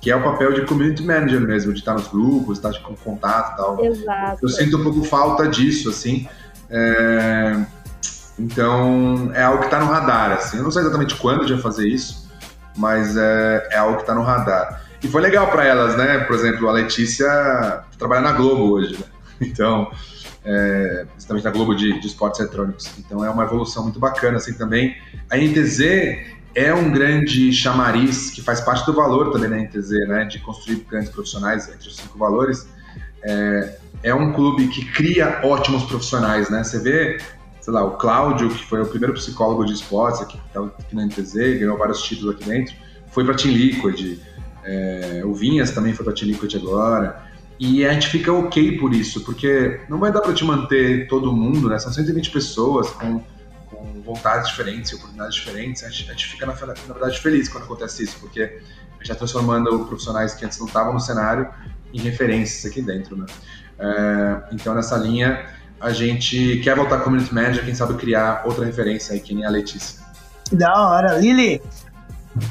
que é o papel de community manager mesmo, de estar nos grupos, estar com contato e tal. Exato. Eu sinto um pouco falta disso, assim. É... Então, é algo que está no radar, assim. Eu não sei exatamente quando a gente vai fazer isso, mas é, é algo que está no radar. E foi legal para elas, né? Por exemplo, a Letícia trabalha na Globo hoje, né? Então, é, principalmente na Globo de, de esportes eletrônicos. Então é uma evolução muito bacana assim também. A NTZ é um grande chamariz que faz parte do valor também da NTZ, né? De construir grandes profissionais entre os cinco valores. É, é um clube que cria ótimos profissionais, né? Você vê, sei lá, o Cláudio, que foi o primeiro psicólogo de esportes aqui, tá aqui na NTZ, ganhou vários títulos aqui dentro, foi para Team Liquid. É, o Vinhas também foi para Team Liquid agora. E a gente fica ok por isso, porque não vai dar para te manter todo mundo, né? São 120 pessoas com vontades diferentes, oportunidades diferentes. A gente, a gente fica, na, na, verdade, feliz quando acontece isso, porque a gente está transformando profissionais que antes não estavam no cenário em referências aqui dentro, né? É, então, nessa linha, a gente quer voltar community manager, quem sabe criar outra referência aí, que nem a Letícia. Da hora. Lili,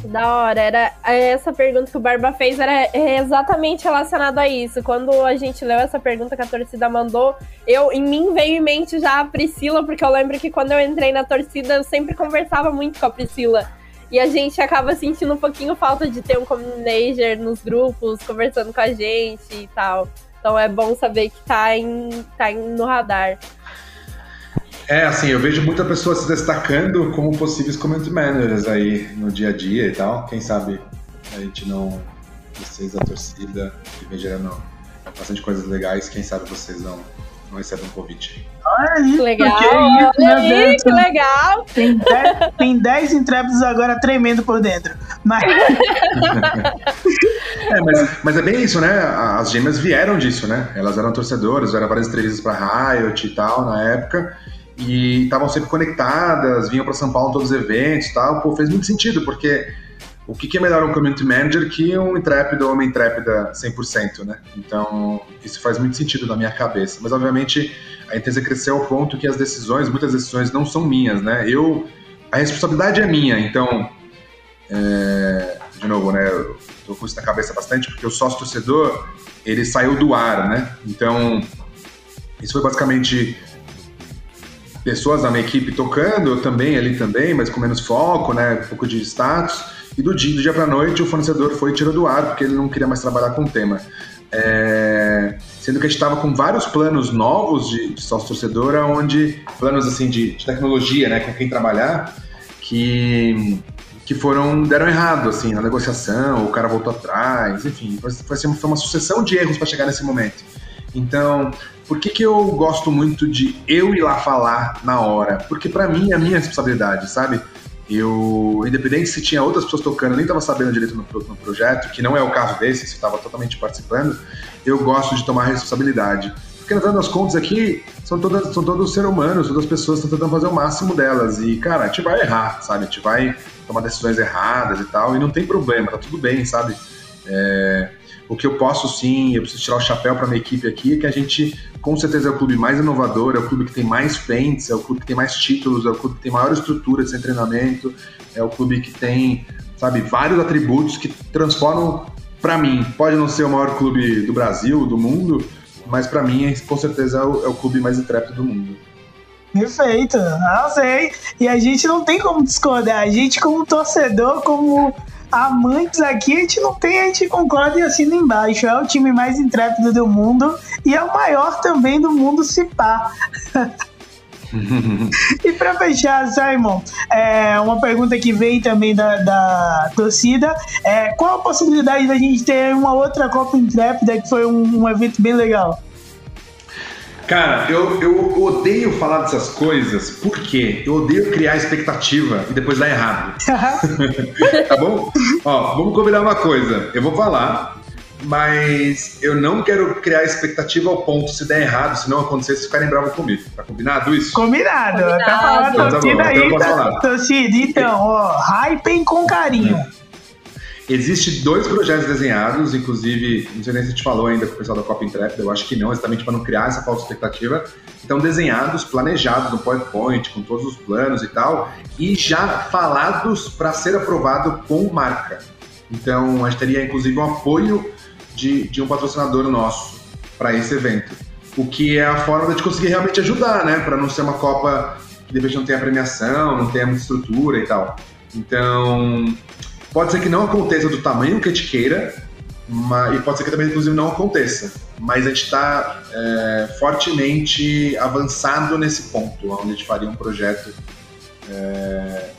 da hora, era essa pergunta que o Barba fez era exatamente relacionada a isso. Quando a gente leu essa pergunta que a torcida mandou, eu em mim veio em mente já a Priscila, porque eu lembro que quando eu entrei na torcida eu sempre conversava muito com a Priscila. E a gente acaba sentindo um pouquinho falta de ter um community nos grupos, conversando com a gente e tal. Então é bom saber que tá, em, tá em, no radar. É, assim, eu vejo muita pessoa se destacando como possíveis community managers aí no dia a dia e tal. Quem sabe a gente não, vocês, a torcida, que vem gerando bastante coisas legais, quem sabe vocês não, não recebem um convite. Olha isso, legal, que, isso, olha aí, que legal. Tem 10, tem dez intrépidos agora tremendo por dentro. Mas... é, mas, mas, é bem isso, né? As gêmeas vieram disso, né? Elas eram torcedoras, eram várias entrevistas para Riot e tal na época e estavam sempre conectadas, vinham para São Paulo em todos os eventos tal. Pô, fez muito sentido, porque o que, que é melhor um community manager que um intrépido ou uma intrépida 100%, né? Então, isso faz muito sentido na minha cabeça. Mas, obviamente, a Intensa cresceu ao ponto que as decisões, muitas decisões não são minhas, né? Eu, a responsabilidade é minha, então, é, de novo, né? Eu tô com isso na cabeça bastante, porque o sócio-torcedor, ele saiu do ar, né? Então, isso foi basicamente pessoas na minha equipe tocando, eu também ali também, mas com menos foco, né, um pouco de status. E do dia, do dia para noite o fornecedor foi tirou do ar porque ele não queria mais trabalhar com o tema. É, sendo que a gente estava com vários planos novos de, sócio torcedora, onde planos assim de, de, tecnologia, né, com quem trabalhar, que que foram deram errado assim na negociação, o cara voltou atrás, enfim, foi, foi, foi uma sucessão de erros para chegar nesse momento. Então, por que, que eu gosto muito de eu ir lá falar na hora? Porque para mim é a minha responsabilidade, sabe? Eu, independente se tinha outras pessoas tocando, eu nem estava sabendo direito no, no, projeto, que não é o caso desse, se estava totalmente participando, eu gosto de tomar responsabilidade. Porque, na verdade das contas, aqui são, todas, são todos seres humanos, todas as pessoas estão tentando fazer o máximo delas. E, cara, a gente vai errar, sabe? A gente vai tomar decisões erradas e tal, e não tem problema, tá tudo bem, sabe? É, o que eu posso sim, eu preciso tirar o chapéu para minha equipe aqui, que a gente, com certeza, é o clube mais inovador, é o clube que tem mais fentes, é o clube que tem mais títulos, é o clube que tem maior estrutura de treinamento, é o clube que tem, sabe, vários atributos que transformam, para mim, pode não ser o maior clube do Brasil, do mundo, mas para mim, com certeza, é o, é o clube mais intrépido do mundo. Perfeito, não sei. E a gente não tem como discordar. A gente, como torcedor, como amantes aqui, a gente não tem, a gente concorda e assina embaixo. É o time mais intrépido do mundo e é o maior também do mundo, se pá. e para fechar, Simon, é, uma pergunta que vem também da, da torcida: é, qual a possibilidade da gente ter uma outra Copa Intrépida que foi um, um evento bem legal? Cara, eu, eu odeio falar dessas coisas porque eu odeio criar expectativa e depois dar errado. tá bom? Ó, vamos combinar uma coisa. Eu vou falar, mas eu não quero criar expectativa ao ponto se der errado, se não acontecer, se ficarem bravos comigo. Tá combinado isso? Combinado. Combinado. Tá falando, então, tá torcida aí. Então, torcida, então, ó, hypem com carinho. É. Existem dois projetos desenhados, inclusive, não sei nem se a gente falou ainda com o pessoal da Copa Intrépida, eu acho que não, exatamente para não criar essa falsa expectativa. Então, desenhados, planejados no PowerPoint, com todos os planos e tal, e já falados para ser aprovado com marca. Então, a gente teria, inclusive, um apoio de, de um patrocinador nosso para esse evento. O que é a forma de conseguir realmente ajudar, né? Para não ser uma Copa que de repente não tenha premiação, não tenha muita estrutura e tal. Então, Pode ser que não aconteça do tamanho que a gente queira, mas, e pode ser que também, inclusive, não aconteça. Mas a gente está é, fortemente avançado nesse ponto, onde a gente faria um projeto. É,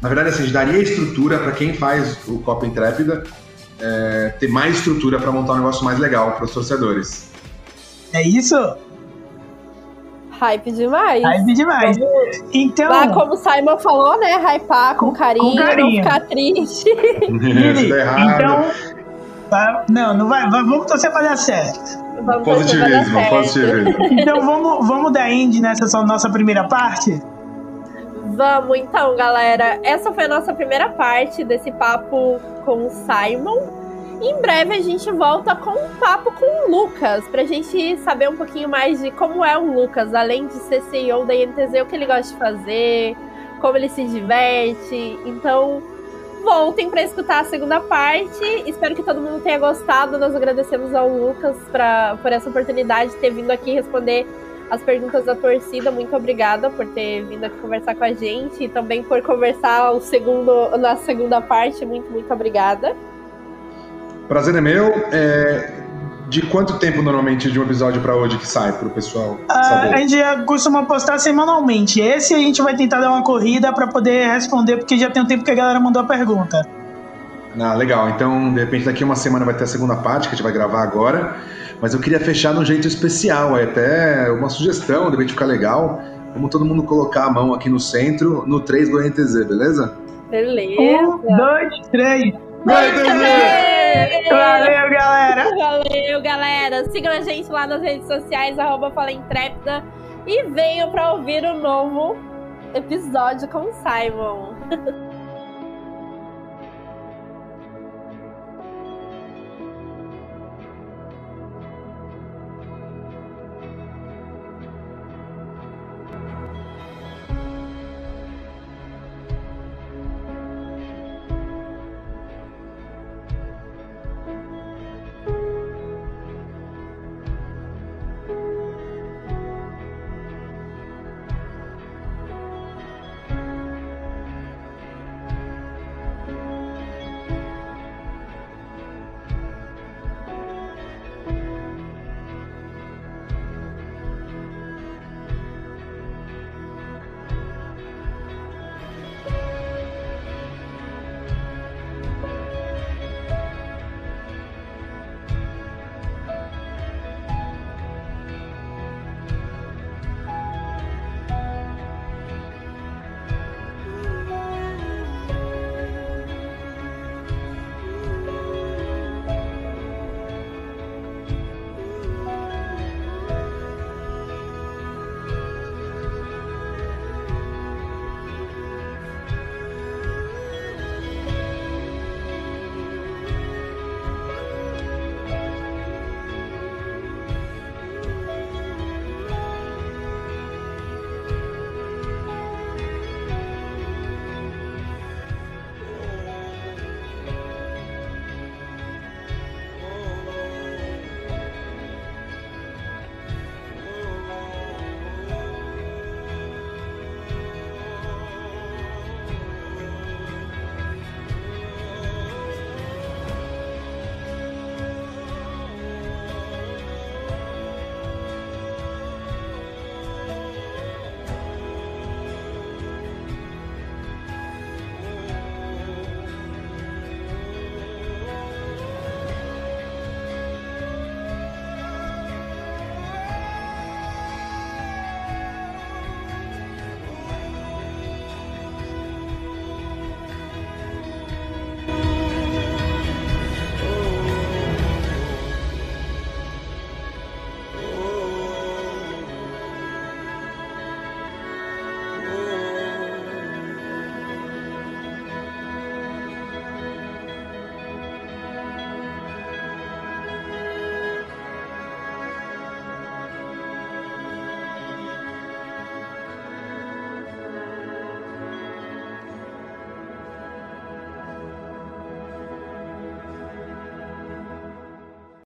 na verdade, assim, a gente daria estrutura para quem faz o Copa Intrépida é, ter mais estrutura para montar um negócio mais legal para os torcedores. É isso? Hype demais. Hype demais. Vamos, então. Lá, como o Simon falou, né? Hypar com, com carinho, com carinho. não ficar triste. Tá errado. Então. Não, não vai. Vamos torcer pra dar certo. Vamos positivismo, positivismo. Então vamos, vamos dar end nessa nossa primeira parte? Vamos então, galera. Essa foi a nossa primeira parte desse papo com o Simon. Em breve a gente volta com um papo com o Lucas, pra gente saber um pouquinho mais de como é o Lucas, além de ser CEO da INTZ, o que ele gosta de fazer, como ele se diverte. Então, voltem para escutar a segunda parte. Espero que todo mundo tenha gostado. Nós agradecemos ao Lucas pra, por essa oportunidade de ter vindo aqui responder as perguntas da torcida. Muito obrigada por ter vindo aqui conversar com a gente e também por conversar o segundo, na segunda parte. Muito, muito obrigada. Prazer é meu. É, de quanto tempo normalmente de um episódio para hoje que sai para o pessoal uh, saber? A gente costuma postar semanalmente. Esse a gente vai tentar dar uma corrida para poder responder, porque já tem um tempo que a galera mandou a pergunta. Ah, legal. Então, de repente, daqui uma semana vai ter a segunda parte que a gente vai gravar agora. Mas eu queria fechar de um jeito especial, é até uma sugestão, de repente ficar legal. Vamos todo mundo colocar a mão aqui no centro, no 3 do NTZ, beleza? Beleza. Um, dois, três. Valeu, galera! Valeu, galera! Sigam a gente lá nas redes sociais, arroba Fala Intrépida, e venham para ouvir o novo episódio com o Simon.